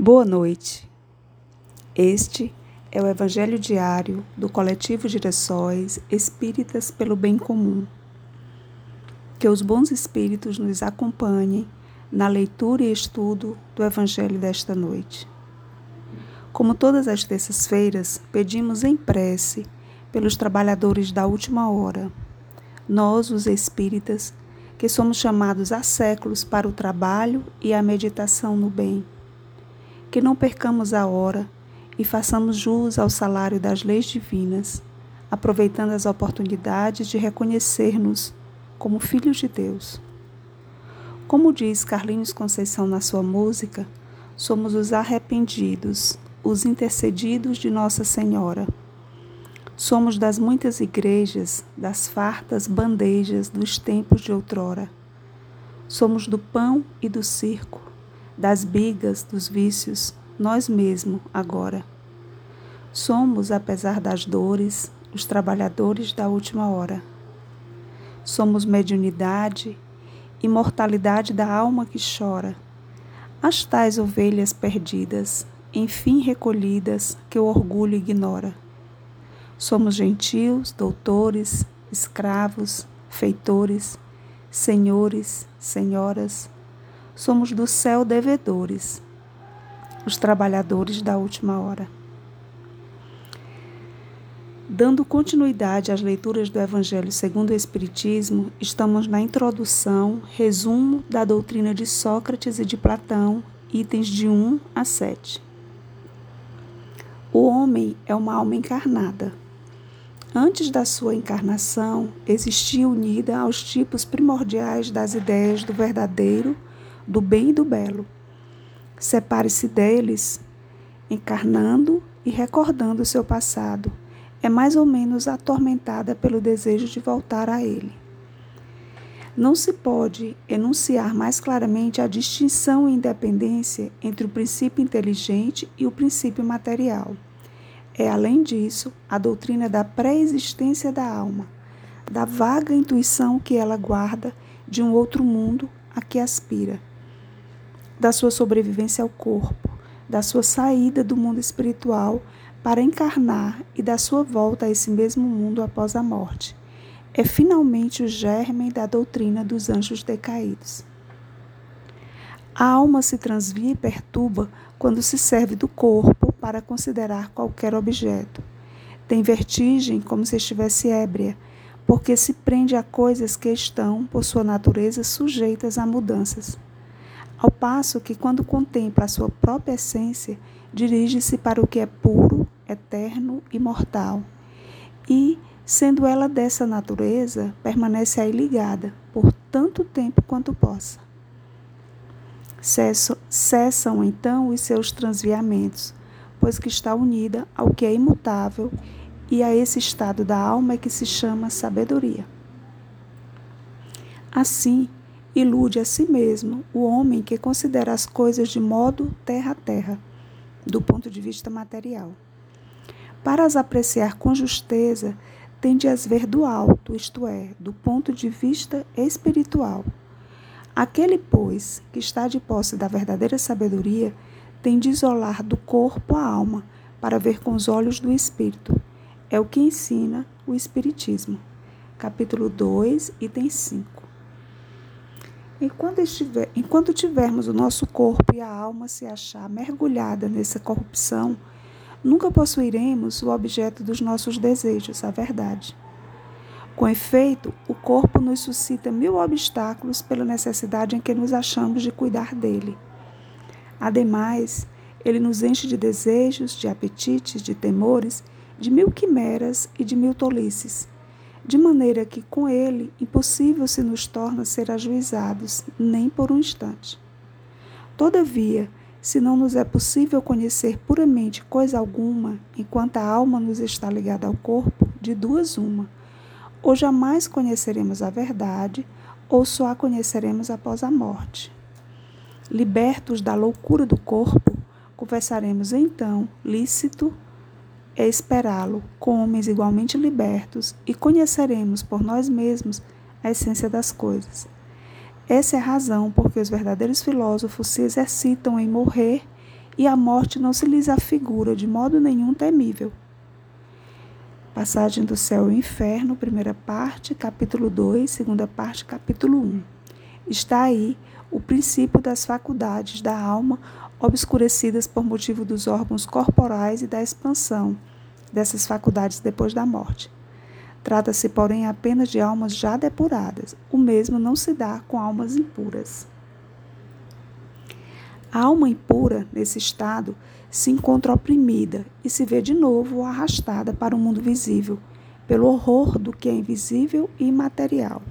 Boa noite. Este é o Evangelho diário do Coletivo Direções Espíritas pelo Bem Comum. Que os bons espíritos nos acompanhem na leitura e estudo do Evangelho desta noite. Como todas as terças-feiras, pedimos em prece pelos trabalhadores da última hora. Nós, os espíritas, que somos chamados há séculos para o trabalho e a meditação no bem que não percamos a hora e façamos jus ao salário das leis divinas, aproveitando as oportunidades de reconhecer-nos como filhos de Deus. Como diz Carlinhos Conceição na sua música, somos os arrependidos, os intercedidos de Nossa Senhora. Somos das muitas igrejas, das fartas bandejas dos tempos de outrora. Somos do pão e do circo, das bigas, dos vícios, nós mesmos agora. Somos, apesar das dores, os trabalhadores da última hora. Somos mediunidade, imortalidade da alma que chora, as tais ovelhas perdidas, enfim recolhidas, que o orgulho ignora. Somos gentios, doutores, escravos, feitores, senhores, senhoras, somos do céu devedores, os trabalhadores da última hora. Dando continuidade às leituras do Evangelho segundo o Espiritismo, estamos na introdução, resumo da doutrina de Sócrates e de Platão, itens de 1 a 7. O homem é uma alma encarnada. Antes da sua encarnação, existia unida aos tipos primordiais das ideias do verdadeiro do bem e do belo. Separe-se deles, encarnando e recordando o seu passado. É mais ou menos atormentada pelo desejo de voltar a ele. Não se pode enunciar mais claramente a distinção e independência entre o princípio inteligente e o princípio material. É, além disso, a doutrina da pré-existência da alma, da vaga intuição que ela guarda de um outro mundo a que aspira da sua sobrevivência ao corpo, da sua saída do mundo espiritual para encarnar e da sua volta a esse mesmo mundo após a morte. É finalmente o germe da doutrina dos anjos decaídos. A alma se transvia e perturba quando se serve do corpo para considerar qualquer objeto. Tem vertigem como se estivesse ébria, porque se prende a coisas que estão, por sua natureza, sujeitas a mudanças ao passo que, quando contempla a sua própria essência, dirige-se para o que é puro, eterno e mortal. E, sendo ela dessa natureza, permanece aí ligada por tanto tempo quanto possa. Cessam, então os seus transviamentos, pois que está unida ao que é imutável e a esse estado da alma que se chama sabedoria. Assim, ilude a si mesmo o homem que considera as coisas de modo terra a terra, do ponto de vista material. Para as apreciar com justeza, tem de as ver do alto, isto é, do ponto de vista espiritual. Aquele, pois, que está de posse da verdadeira sabedoria, tem de isolar do corpo a alma, para ver com os olhos do espírito. É o que ensina o Espiritismo. Capítulo 2, item 5. Enquanto, estiver, enquanto tivermos o nosso corpo e a alma se achar mergulhada nessa corrupção, nunca possuiremos o objeto dos nossos desejos, a verdade. Com efeito, o corpo nos suscita mil obstáculos pela necessidade em que nos achamos de cuidar dele. Ademais, ele nos enche de desejos, de apetites, de temores, de mil quimeras e de mil tolices de maneira que com ele impossível se nos torna ser ajuizados, nem por um instante. Todavia, se não nos é possível conhecer puramente coisa alguma, enquanto a alma nos está ligada ao corpo, de duas uma, ou jamais conheceremos a verdade, ou só a conheceremos após a morte. Libertos da loucura do corpo, conversaremos então, lícito é esperá-lo com homens igualmente libertos e conheceremos por nós mesmos a essência das coisas. Essa é a razão por que os verdadeiros filósofos se exercitam em morrer e a morte não se lhes afigura de modo nenhum temível. Passagem do céu ao inferno, primeira parte, capítulo 2, segunda parte, capítulo 1. Está aí o princípio das faculdades da alma obscurecidas por motivo dos órgãos corporais e da expansão dessas faculdades depois da morte. Trata-se, porém, apenas de almas já depuradas. O mesmo não se dá com almas impuras. A alma impura, nesse estado, se encontra oprimida e se vê de novo arrastada para o mundo visível, pelo horror do que é invisível e imaterial.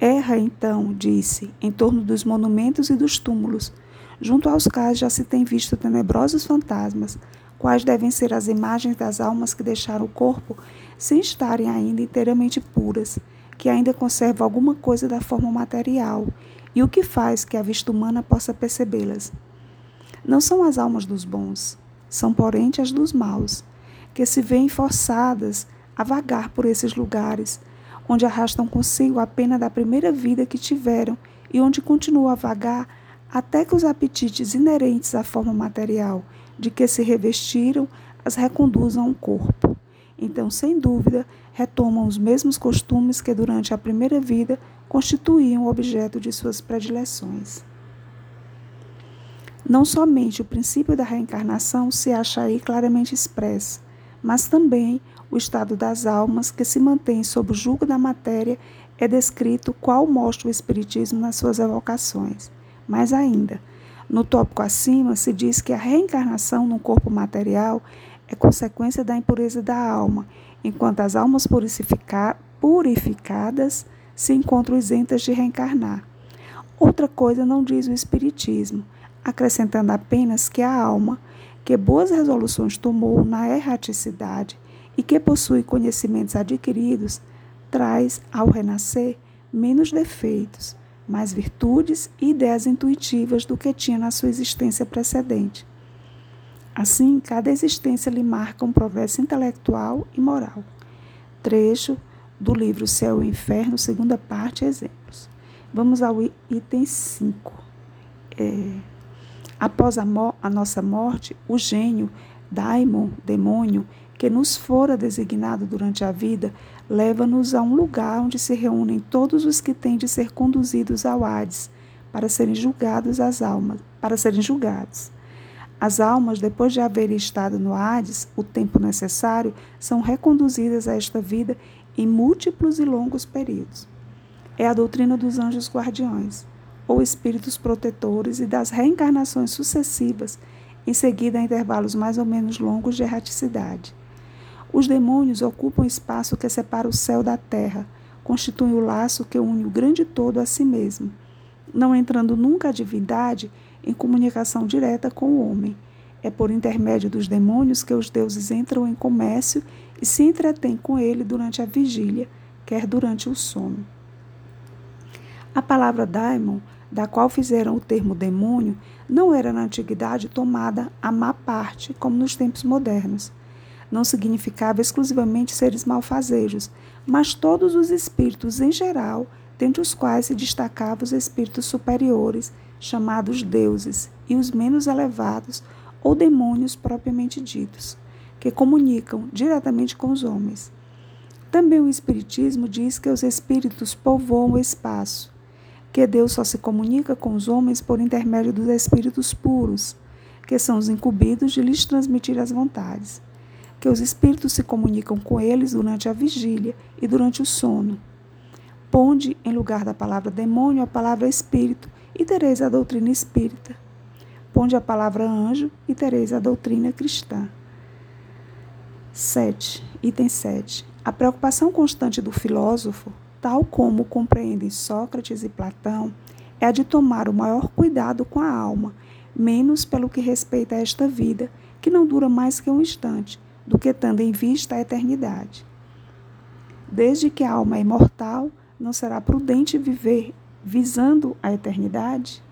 Erra, então, disse, em torno dos monumentos e dos túmulos, junto aos quais já se tem visto tenebrosos fantasmas, quais devem ser as imagens das almas que deixaram o corpo sem estarem ainda inteiramente puras, que ainda conservam alguma coisa da forma material, e o que faz que a vista humana possa percebê-las. Não são as almas dos bons, são porém as dos maus, que se veem forçadas a vagar por esses lugares, onde arrastam consigo a pena da primeira vida que tiveram e onde continuam a vagar até que os apetites inerentes à forma material de que se revestiram as reconduzam ao corpo. Então, sem dúvida, retomam os mesmos costumes que durante a primeira vida constituíam o objeto de suas predileções. Não somente o princípio da reencarnação se acha aí claramente expresso, mas também o estado das almas que se mantém sob o jugo da matéria é descrito qual mostra o Espiritismo nas suas evocações. Mais ainda, no tópico acima se diz que a reencarnação no corpo material é consequência da impureza da alma, enquanto as almas purificadas se encontram isentas de reencarnar. Outra coisa não diz o Espiritismo, acrescentando apenas que a alma, que boas resoluções tomou na erraticidade e que possui conhecimentos adquiridos, traz, ao renascer, menos defeitos, mais virtudes e ideias intuitivas do que tinha na sua existência precedente. Assim, cada existência lhe marca um progresso intelectual e moral. Trecho do livro Céu e Inferno, segunda parte, exemplos. Vamos ao item 5. É, após a, a nossa morte, o gênio, daimon, demônio, que nos fora designado durante a vida, leva-nos a um lugar onde se reúnem todos os que têm de ser conduzidos ao Hades, para serem julgados as almas, para serem julgados. As almas, depois de haverem estado no Hades o tempo necessário, são reconduzidas a esta vida em múltiplos e longos períodos. É a doutrina dos anjos guardiões, ou espíritos protetores e das reencarnações sucessivas, em seguida a intervalos mais ou menos longos de erraticidade. Os demônios ocupam o espaço que separa o céu da terra, constituem o laço que une o grande todo a si mesmo, não entrando nunca a divindade em comunicação direta com o homem. É por intermédio dos demônios que os deuses entram em comércio e se entretêm com ele durante a vigília, quer durante o sono. A palavra daimon, da qual fizeram o termo demônio, não era na antiguidade tomada a má parte, como nos tempos modernos não significava exclusivamente seres malfazejos, mas todos os espíritos em geral, dentre os quais se destacavam os espíritos superiores, chamados deuses, e os menos elevados, ou demônios propriamente ditos, que comunicam diretamente com os homens. Também o Espiritismo diz que os espíritos povoam o espaço, que Deus só se comunica com os homens por intermédio dos espíritos puros, que são os incumbidos de lhes transmitir as vontades que os espíritos se comunicam com eles durante a vigília e durante o sono. Ponde em lugar da palavra demônio a palavra espírito e tereis a doutrina espírita. Ponde a palavra anjo e tereis a doutrina cristã. 7. Item 7. A preocupação constante do filósofo, tal como compreendem Sócrates e Platão, é a de tomar o maior cuidado com a alma, menos pelo que respeita a esta vida, que não dura mais que um instante, do que tendo em vista a eternidade. Desde que a alma é imortal, não será prudente viver visando a eternidade?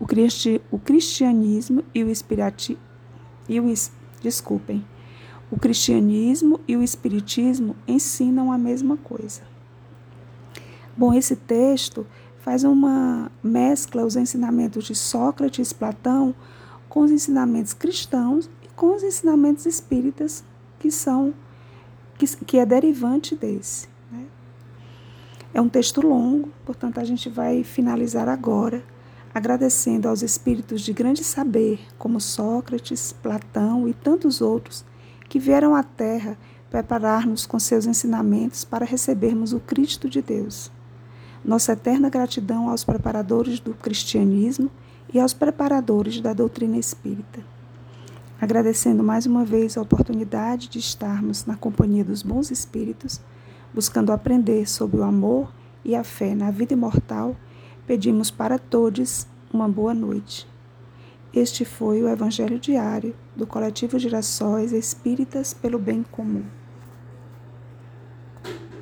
O, cristi o cristianismo e o espiriti e o desculpem. O cristianismo e o espiritismo ensinam a mesma coisa. Bom, esse texto faz uma mescla os ensinamentos de Sócrates, Platão, com os ensinamentos cristãos e com os ensinamentos espíritas que são que, que é derivante desse. Né? É um texto longo, portanto a gente vai finalizar agora agradecendo aos espíritos de grande saber, como Sócrates, Platão e tantos outros, que vieram à Terra preparar-nos com seus ensinamentos para recebermos o Cristo de Deus. Nossa eterna gratidão aos preparadores do cristianismo e aos preparadores da doutrina espírita. Agradecendo mais uma vez a oportunidade de estarmos na companhia dos bons espíritos, buscando aprender sobre o amor e a fé na vida imortal, pedimos para todos uma boa noite. Este foi o Evangelho Diário do Coletivo Girassóis Espíritas pelo Bem Comum.